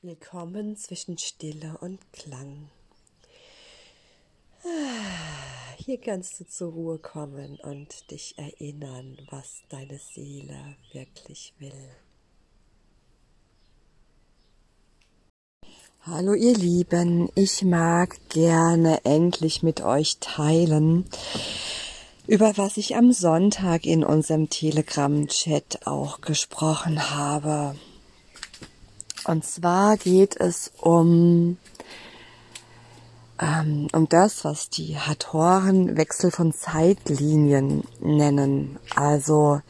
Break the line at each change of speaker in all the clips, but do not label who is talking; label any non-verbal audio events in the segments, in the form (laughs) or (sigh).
Willkommen zwischen Stille und Klang. Ah, hier kannst du zur Ruhe kommen und dich erinnern, was deine Seele wirklich will. Hallo ihr Lieben, ich mag gerne endlich mit euch teilen, über was ich am Sonntag in unserem Telegram-Chat auch gesprochen habe. Und zwar geht es um, ähm, um das, was die Hatoren Wechsel von Zeitlinien nennen. Also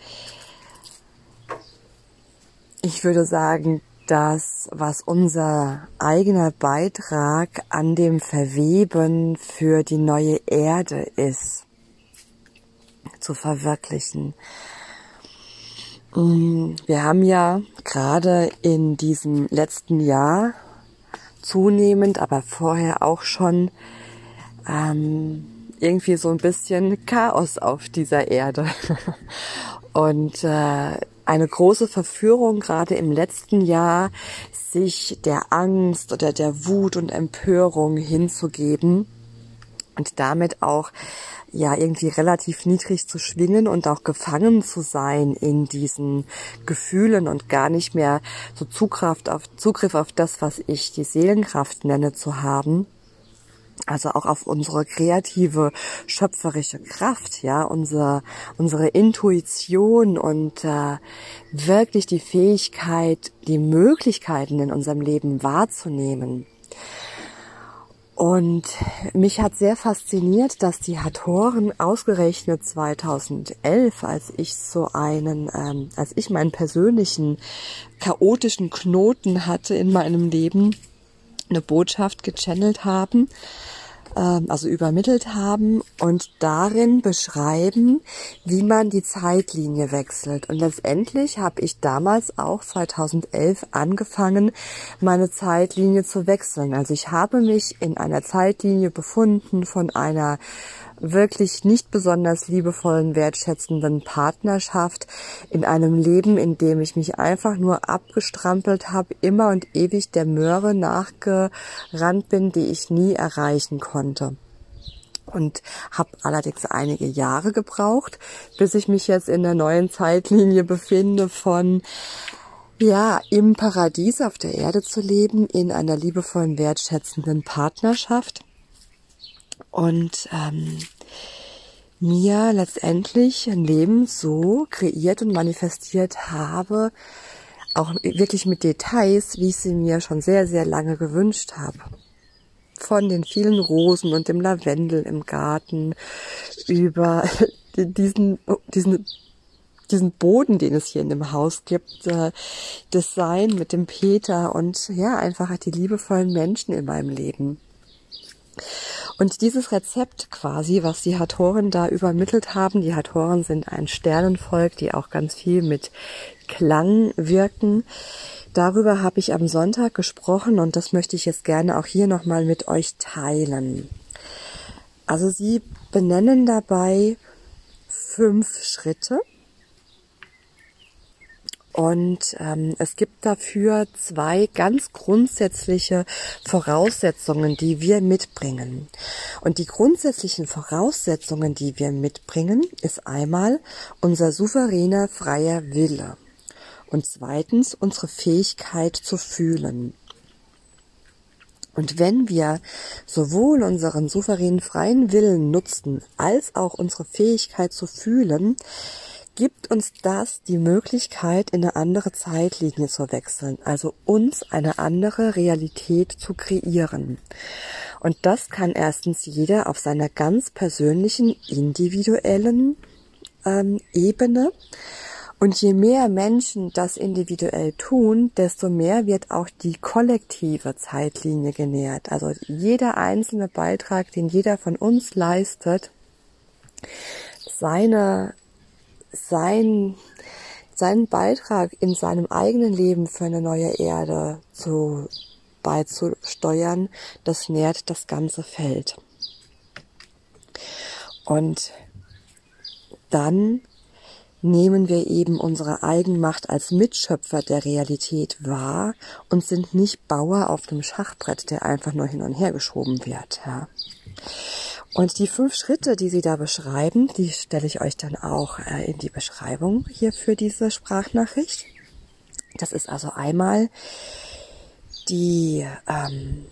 ich würde sagen, das, was unser eigener Beitrag an dem Verweben für die neue Erde ist, zu verwirklichen. Mm, wir haben ja gerade in diesem letzten Jahr zunehmend, aber vorher auch schon ähm, irgendwie so ein bisschen Chaos auf dieser Erde. (laughs) Und äh, eine große Verführung gerade im letzten Jahr, sich der Angst oder der Wut und Empörung hinzugeben und damit auch ja irgendwie relativ niedrig zu schwingen und auch gefangen zu sein in diesen Gefühlen und gar nicht mehr so Zugriff auf, Zugriff auf das, was ich die Seelenkraft nenne, zu haben. Also auch auf unsere kreative, schöpferische Kraft, ja, unsere, unsere Intuition und äh, wirklich die Fähigkeit, die Möglichkeiten in unserem Leben wahrzunehmen. Und mich hat sehr fasziniert, dass die Hatoren ausgerechnet 2011, als ich so einen, ähm, als ich meinen persönlichen chaotischen Knoten hatte in meinem Leben, eine Botschaft gechannelt haben, also übermittelt haben und darin beschreiben, wie man die Zeitlinie wechselt. Und letztendlich habe ich damals auch 2011 angefangen, meine Zeitlinie zu wechseln. Also ich habe mich in einer Zeitlinie befunden von einer wirklich nicht besonders liebevollen, wertschätzenden Partnerschaft, in einem Leben, in dem ich mich einfach nur abgestrampelt habe, immer und ewig der Möhre nachgerannt bin, die ich nie erreichen konnte. Und habe allerdings einige Jahre gebraucht, bis ich mich jetzt in der neuen Zeitlinie befinde von ja, im Paradies auf der Erde zu leben, in einer liebevollen, wertschätzenden Partnerschaft und ähm, mir letztendlich ein Leben so kreiert und manifestiert habe, auch wirklich mit Details, wie ich sie mir schon sehr, sehr lange gewünscht habe. Von den vielen Rosen und dem Lavendel im Garten über (laughs) diesen, diesen diesen Boden, den es hier in dem Haus gibt, äh, das Sein mit dem Peter und ja, einfach die liebevollen Menschen in meinem Leben. Und dieses Rezept quasi, was die Hatoren da übermittelt haben, die Hatoren sind ein Sternenvolk, die auch ganz viel mit Klang wirken. Darüber habe ich am Sonntag gesprochen und das möchte ich jetzt gerne auch hier nochmal mit euch teilen. Also sie benennen dabei fünf Schritte, und ähm, es gibt dafür zwei ganz grundsätzliche Voraussetzungen, die wir mitbringen. Und die grundsätzlichen Voraussetzungen, die wir mitbringen, ist einmal unser souveräner freier Wille und zweitens unsere Fähigkeit zu fühlen. Und wenn wir sowohl unseren souveränen freien Willen nutzen, als auch unsere Fähigkeit zu fühlen, gibt uns das die Möglichkeit, in eine andere Zeitlinie zu wechseln, also uns eine andere Realität zu kreieren. Und das kann erstens jeder auf seiner ganz persönlichen, individuellen ähm, Ebene. Und je mehr Menschen das individuell tun, desto mehr wird auch die kollektive Zeitlinie genährt. Also jeder einzelne Beitrag, den jeder von uns leistet, seine sein, seinen Beitrag in seinem eigenen Leben für eine neue Erde zu beizusteuern, das nährt das ganze Feld. Und dann nehmen wir eben unsere Eigenmacht als Mitschöpfer der Realität wahr und sind nicht Bauer auf dem Schachbrett, der einfach nur hin und her geschoben wird. Ja. Und die fünf Schritte, die Sie da beschreiben, die stelle ich euch dann auch äh, in die Beschreibung hier für diese Sprachnachricht. Das ist also einmal die ähm,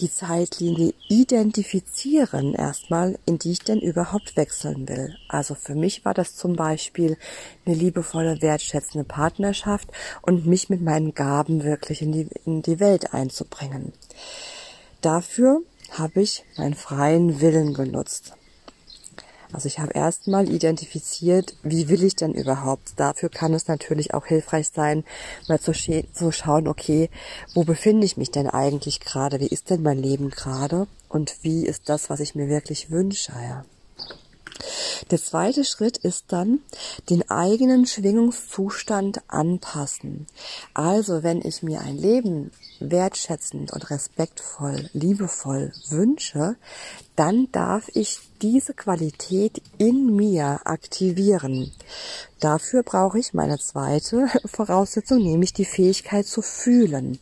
die Zeitlinie identifizieren erstmal, in die ich denn überhaupt wechseln will. Also für mich war das zum Beispiel eine liebevolle, wertschätzende Partnerschaft und mich mit meinen Gaben wirklich in die, in die Welt einzubringen. Dafür habe ich meinen freien Willen genutzt. Also ich habe erstmal identifiziert, wie will ich denn überhaupt. Dafür kann es natürlich auch hilfreich sein, mal zu, zu schauen, okay, wo befinde ich mich denn eigentlich gerade? Wie ist denn mein Leben gerade? Und wie ist das, was ich mir wirklich wünsche? Ja. Der zweite Schritt ist dann den eigenen Schwingungszustand anpassen. Also wenn ich mir ein Leben wertschätzend und respektvoll, liebevoll wünsche, dann darf ich diese Qualität in mir aktivieren. Dafür brauche ich meine zweite (laughs) Voraussetzung, nämlich die Fähigkeit zu fühlen.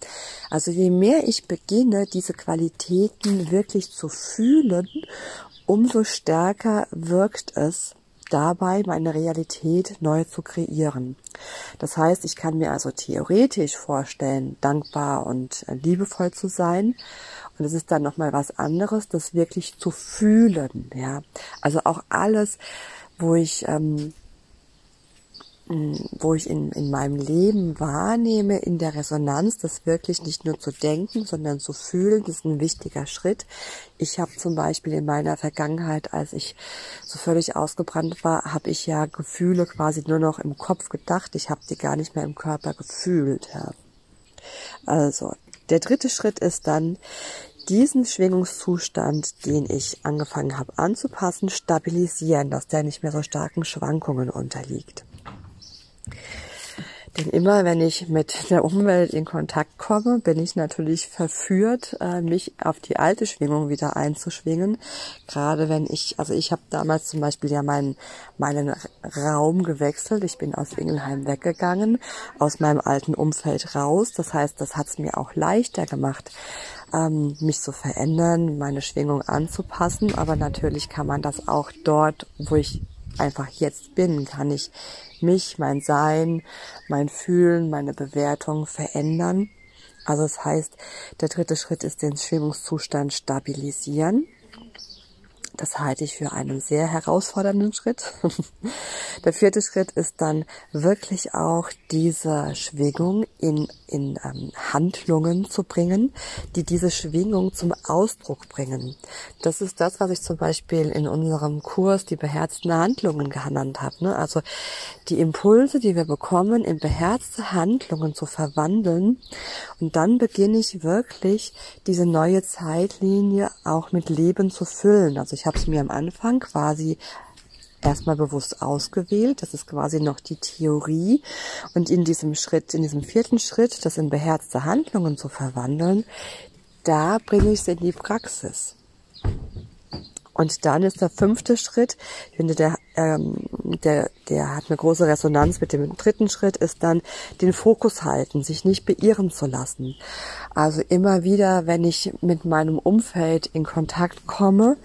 Also je mehr ich beginne, diese Qualitäten wirklich zu fühlen, umso stärker wirkt es dabei, meine Realität neu zu kreieren. Das heißt, ich kann mir also theoretisch vorstellen, dankbar und liebevoll zu sein. Und es ist dann nochmal was anderes, das wirklich zu fühlen, ja. Also auch alles, wo ich ähm, wo ich in, in meinem Leben wahrnehme, in der Resonanz, das wirklich nicht nur zu denken, sondern zu fühlen, das ist ein wichtiger Schritt. Ich habe zum Beispiel in meiner Vergangenheit, als ich so völlig ausgebrannt war, habe ich ja Gefühle quasi nur noch im Kopf gedacht. Ich habe die gar nicht mehr im Körper gefühlt. Ja. Also, der dritte Schritt ist dann, diesen Schwingungszustand, den ich angefangen habe anzupassen, stabilisieren, dass der nicht mehr so starken Schwankungen unterliegt. Denn immer wenn ich mit der Umwelt in Kontakt komme, bin ich natürlich verführt, äh, mich auf die alte Schwingung wieder einzuschwingen. Gerade wenn ich, also ich habe damals zum Beispiel ja meinen, meinen Raum gewechselt. Ich bin aus Ingelheim weggegangen, aus meinem alten Umfeld raus. Das heißt, das hat es mir auch leichter gemacht, ähm, mich zu verändern, meine Schwingung anzupassen. Aber natürlich kann man das auch dort, wo ich einfach jetzt bin, kann ich mich, mein Sein, mein Fühlen, meine Bewertung verändern. Also das heißt, der dritte Schritt ist den Schwingungszustand stabilisieren. Das halte ich für einen sehr herausfordernden Schritt. (laughs) Der vierte Schritt ist dann wirklich auch diese Schwingung in, in ähm, Handlungen zu bringen, die diese Schwingung zum Ausdruck bringen. Das ist das, was ich zum Beispiel in unserem Kurs die beherzten Handlungen genannt habe. Ne? Also die Impulse, die wir bekommen, in beherzte Handlungen zu verwandeln. Und dann beginne ich wirklich diese neue Zeitlinie auch mit Leben zu füllen. Also ich ich habe es mir am Anfang quasi erstmal bewusst ausgewählt. Das ist quasi noch die Theorie. Und in diesem Schritt, in diesem vierten Schritt, das in beherzte Handlungen zu verwandeln, da bringe ich es in die Praxis. Und dann ist der fünfte Schritt, ich finde, der, ähm, der, der hat eine große Resonanz mit dem dritten Schritt, ist dann den Fokus halten, sich nicht beirren zu lassen. Also immer wieder, wenn ich mit meinem Umfeld in Kontakt komme,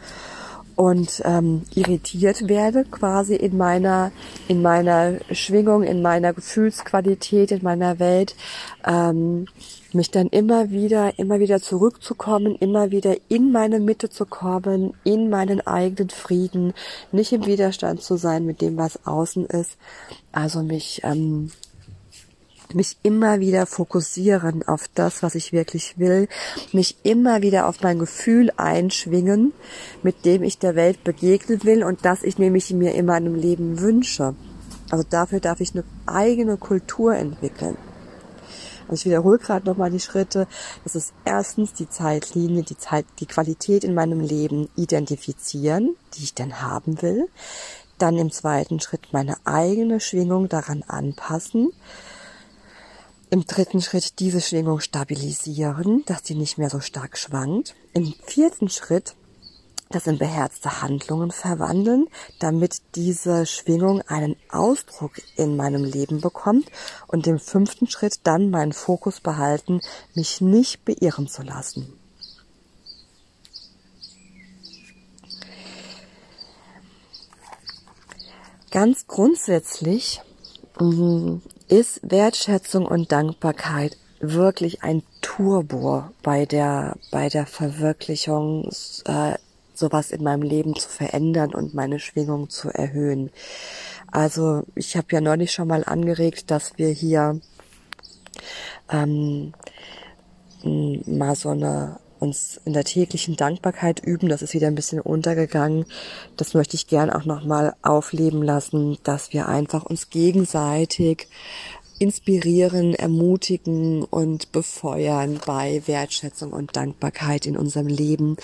und ähm, irritiert werde quasi in meiner in meiner Schwingung, in meiner Gefühlsqualität, in meiner Welt, ähm, mich dann immer wieder, immer wieder zurückzukommen, immer wieder in meine Mitte zu kommen, in meinen eigenen Frieden, nicht im Widerstand zu sein mit dem, was außen ist. Also mich ähm, mich immer wieder fokussieren auf das, was ich wirklich will, mich immer wieder auf mein Gefühl einschwingen, mit dem ich der Welt begegnen will und das ich nämlich mir in meinem Leben wünsche. Also dafür darf ich eine eigene Kultur entwickeln. Also ich wiederhole gerade nochmal die Schritte. Das ist erstens die Zeitlinie, die Zeit, die Qualität in meinem Leben identifizieren, die ich denn haben will. Dann im zweiten Schritt meine eigene Schwingung daran anpassen im dritten Schritt diese Schwingung stabilisieren, dass sie nicht mehr so stark schwankt. Im vierten Schritt das in beherzte Handlungen verwandeln, damit diese Schwingung einen Ausdruck in meinem Leben bekommt und im fünften Schritt dann meinen Fokus behalten, mich nicht beirren zu lassen. Ganz grundsätzlich mhm, ist Wertschätzung und Dankbarkeit wirklich ein Turbo bei der, bei der Verwirklichung, äh, sowas in meinem Leben zu verändern und meine Schwingung zu erhöhen. Also ich habe ja neulich schon mal angeregt, dass wir hier ähm, mal so eine uns in der täglichen Dankbarkeit üben. Das ist wieder ein bisschen untergegangen. Das möchte ich gern auch nochmal aufleben lassen, dass wir einfach uns gegenseitig inspirieren, ermutigen und befeuern bei Wertschätzung und Dankbarkeit in unserem Leben,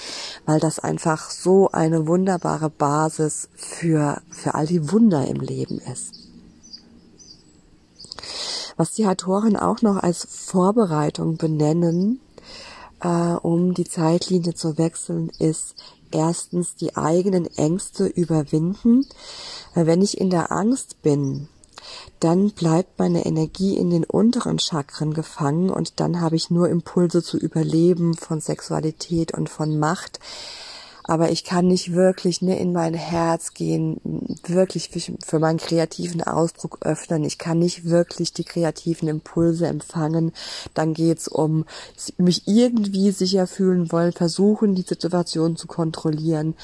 weil das einfach so eine wunderbare Basis für, für all die Wunder im Leben ist. Was die Autoren auch noch als Vorbereitung benennen, äh, um die Zeitlinie zu wechseln, ist erstens die eigenen Ängste überwinden. Wenn ich in der Angst bin, dann bleibt meine Energie in den unteren Chakren gefangen und dann habe ich nur Impulse zu überleben von Sexualität und von Macht aber ich kann nicht wirklich ne, in mein Herz gehen, wirklich für, für meinen kreativen Ausdruck öffnen. Ich kann nicht wirklich die kreativen Impulse empfangen. Dann geht's um mich irgendwie sicher fühlen wollen, versuchen, die Situation zu kontrollieren.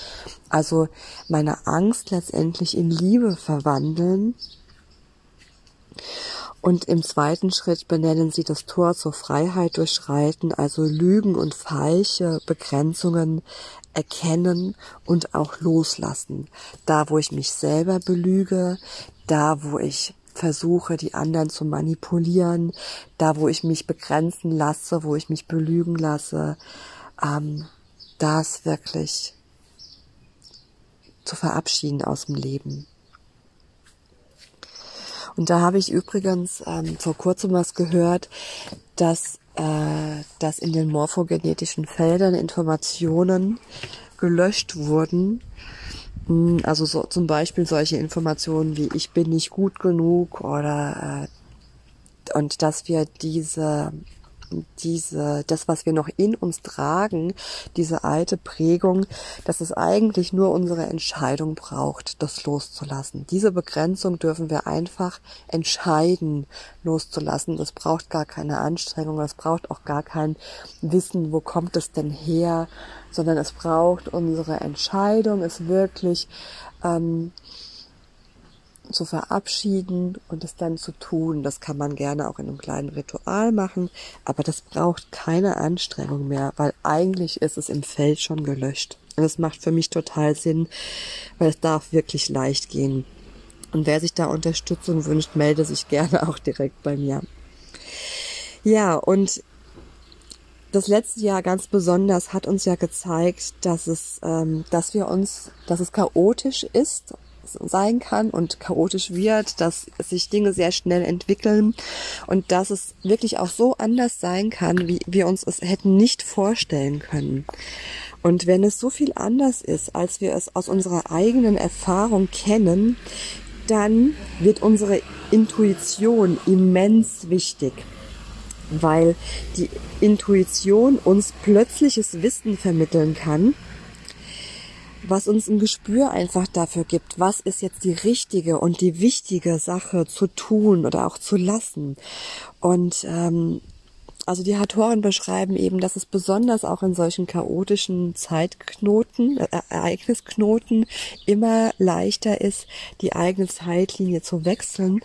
Also meine Angst letztendlich in Liebe verwandeln. Und im zweiten Schritt benennen sie das Tor zur Freiheit durchschreiten, also Lügen und falsche Begrenzungen erkennen und auch loslassen. Da, wo ich mich selber belüge, da, wo ich versuche, die anderen zu manipulieren, da, wo ich mich begrenzen lasse, wo ich mich belügen lasse, ähm, das wirklich zu verabschieden aus dem Leben. Und da habe ich übrigens ähm, vor kurzem was gehört, dass äh, dass in den morphogenetischen Feldern Informationen gelöscht wurden. Hm, also so, zum Beispiel solche Informationen wie ich bin nicht gut genug oder äh, und dass wir diese diese, das, was wir noch in uns tragen, diese alte Prägung, dass es eigentlich nur unsere Entscheidung braucht, das loszulassen. Diese Begrenzung dürfen wir einfach entscheiden, loszulassen. Das braucht gar keine Anstrengung, es braucht auch gar kein Wissen, wo kommt es denn her, sondern es braucht unsere Entscheidung, es wirklich ähm, zu verabschieden und es dann zu tun. Das kann man gerne auch in einem kleinen Ritual machen, aber das braucht keine Anstrengung mehr, weil eigentlich ist es im Feld schon gelöscht. Und das macht für mich total Sinn, weil es darf wirklich leicht gehen. Und wer sich da Unterstützung wünscht, melde sich gerne auch direkt bei mir. Ja, und das letzte Jahr ganz besonders hat uns ja gezeigt, dass es, ähm, dass wir uns, dass es chaotisch ist sein kann und chaotisch wird, dass sich Dinge sehr schnell entwickeln und dass es wirklich auch so anders sein kann, wie wir uns es hätten nicht vorstellen können. Und wenn es so viel anders ist, als wir es aus unserer eigenen Erfahrung kennen, dann wird unsere Intuition immens wichtig, weil die Intuition uns plötzliches Wissen vermitteln kann, was uns ein Gespür einfach dafür gibt, was ist jetzt die richtige und die wichtige Sache zu tun oder auch zu lassen. Und ähm, also die Autoren beschreiben eben, dass es besonders auch in solchen chaotischen Zeitknoten, äh, Ereignisknoten immer leichter ist, die eigene Zeitlinie zu wechseln.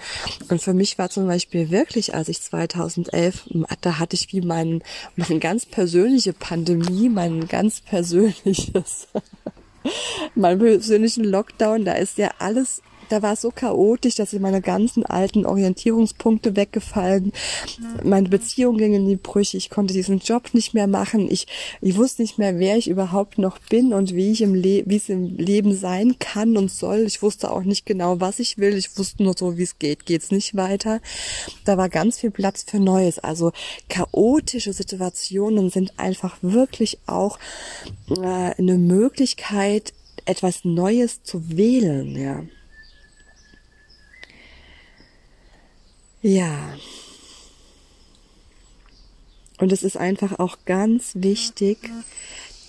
Und für mich war zum Beispiel wirklich, als ich 2011, da hatte ich wie mein, meine ganz persönliche Pandemie, mein ganz persönliches meinem persönlichen Lockdown, da ist ja alles da war es so chaotisch, dass meine ganzen alten Orientierungspunkte weggefallen. Meine Beziehung ging in die Brüche. Ich konnte diesen Job nicht mehr machen. Ich, ich wusste nicht mehr, wer ich überhaupt noch bin und wie ich im Le wie es im Leben sein kann und soll. Ich wusste auch nicht genau, was ich will. Ich wusste nur so, wie es geht. Geht's nicht weiter. Da war ganz viel Platz für Neues. Also chaotische Situationen sind einfach wirklich auch äh, eine Möglichkeit, etwas Neues zu wählen, ja. Ja. Und es ist einfach auch ganz wichtig,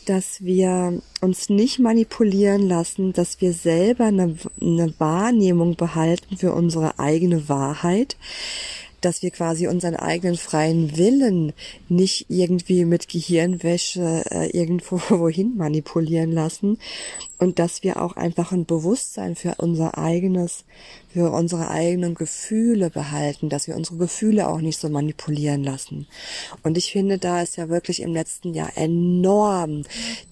dass wir uns nicht manipulieren lassen, dass wir selber eine, eine, Wahrnehmung behalten für unsere eigene Wahrheit, dass wir quasi unseren eigenen freien Willen nicht irgendwie mit Gehirnwäsche äh, irgendwo (laughs) wohin manipulieren lassen und dass wir auch einfach ein Bewusstsein für unser eigenes, für unsere eigenen Gefühle behalten, dass wir unsere Gefühle auch nicht so manipulieren lassen. Und ich finde, da ist ja wirklich im letzten Jahr enorm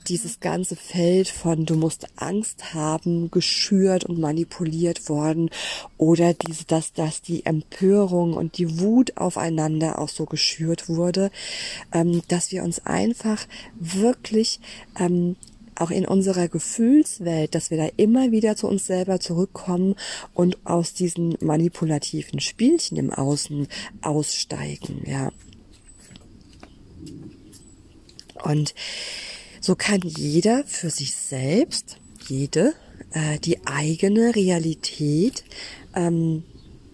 dieses ganze Feld von du musst Angst haben, geschürt und manipuliert worden oder diese, dass, dass die Empörung und die Wut aufeinander auch so geschürt wurde, ähm, dass wir uns einfach wirklich ähm, auch in unserer Gefühlswelt, dass wir da immer wieder zu uns selber zurückkommen und aus diesen manipulativen Spielchen im Außen aussteigen, ja. Und so kann jeder für sich selbst, jede, äh, die eigene Realität ähm,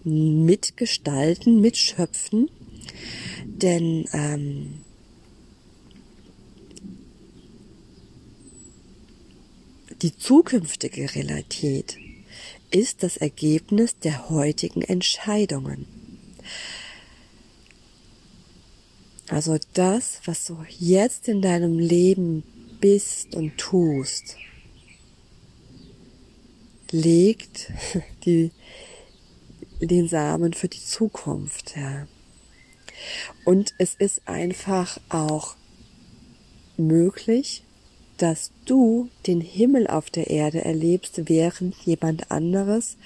mitgestalten, mitschöpfen. Denn ähm, die zukünftige Realität ist das Ergebnis der heutigen Entscheidungen. Also das, was du jetzt in deinem Leben bist und tust, legt (laughs) die den Samen für die Zukunft, ja. Und es ist einfach auch möglich, dass du den Himmel auf der Erde erlebst, während jemand anderes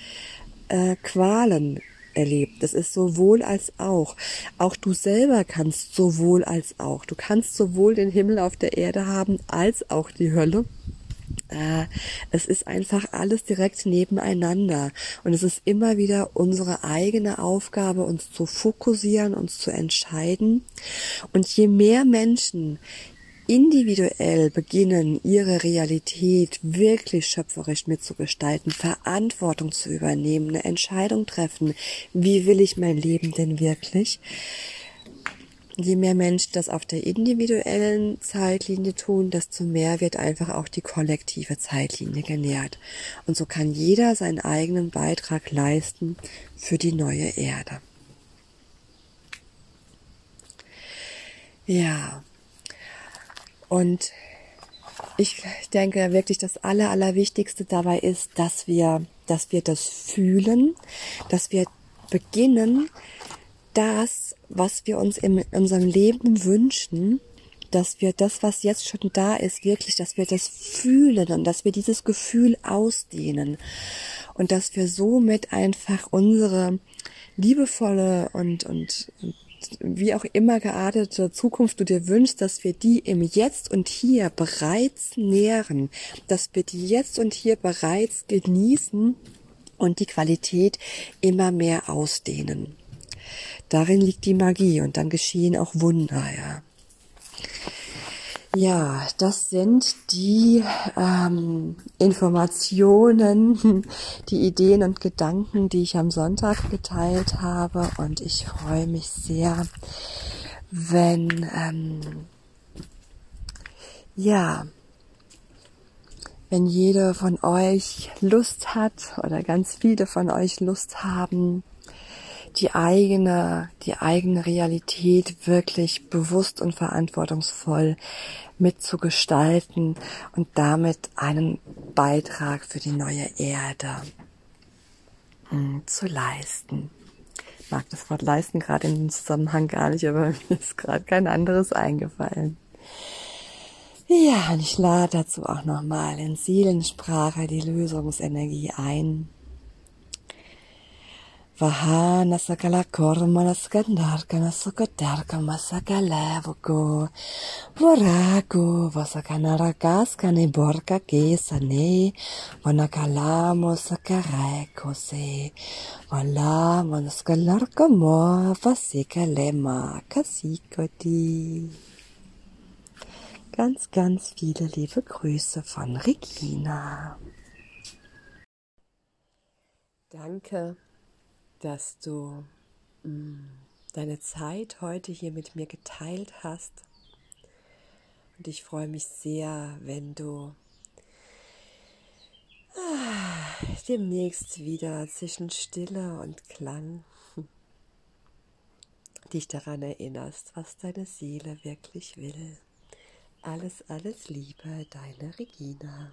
äh, Qualen erlebt. Das ist sowohl als auch. Auch du selber kannst sowohl als auch. Du kannst sowohl den Himmel auf der Erde haben als auch die Hölle. Äh, es ist einfach alles direkt nebeneinander. Und es ist immer wieder unsere eigene Aufgabe, uns zu fokussieren, uns zu entscheiden. Und je mehr Menschen individuell beginnen, ihre Realität wirklich schöpferisch mitzugestalten, Verantwortung zu übernehmen, eine Entscheidung treffen, wie will ich mein Leben denn wirklich, je mehr Menschen das auf der individuellen Zeitlinie tun, desto mehr wird einfach auch die kollektive Zeitlinie genährt. Und so kann jeder seinen eigenen Beitrag leisten für die neue Erde. Ja. Und ich denke wirklich, das Aller, Allerwichtigste dabei ist, dass wir, dass wir das fühlen, dass wir beginnen, das, was wir uns in unserem Leben wünschen, dass wir das, was jetzt schon da ist, wirklich, dass wir das fühlen und dass wir dieses Gefühl ausdehnen. Und dass wir somit einfach unsere liebevolle und, und, und wie auch immer geartete Zukunft du dir wünschst, dass wir die im Jetzt und Hier bereits nähren, dass wir die Jetzt und Hier bereits genießen und die Qualität immer mehr ausdehnen. Darin liegt die Magie und dann geschehen auch Wunder, ja. Ja, das sind die ähm, Informationen, (laughs) die Ideen und Gedanken, die ich am Sonntag geteilt habe. Und ich freue mich sehr, wenn, ähm, ja, wenn jede von euch Lust hat oder ganz viele von euch Lust haben, die eigene, die eigene Realität wirklich bewusst und verantwortungsvoll mitzugestalten und damit einen Beitrag für die neue Erde hm, zu leisten. Ich mag das Wort leisten gerade in dem Zusammenhang gar nicht, aber (laughs) mir ist gerade kein anderes eingefallen. Ja, und ich lade dazu auch nochmal in Seelensprache die Lösungsenergie ein Vahana sakala kormana skandarkana sokotarka masakalevuko. Voraku vasakanarakaskane borka kesane. Vanakalamo sakareko se. Vala manaskalarka mo vasikalema kasikoti. Ganz, ganz viele liebe Grüße von Regina. Danke dass du mm, deine Zeit heute hier mit mir geteilt hast. Und ich freue mich sehr, wenn du ah, demnächst wieder zwischen Stille und Klang (laughs) dich daran erinnerst, was deine Seele wirklich will. Alles, alles Liebe, deine Regina.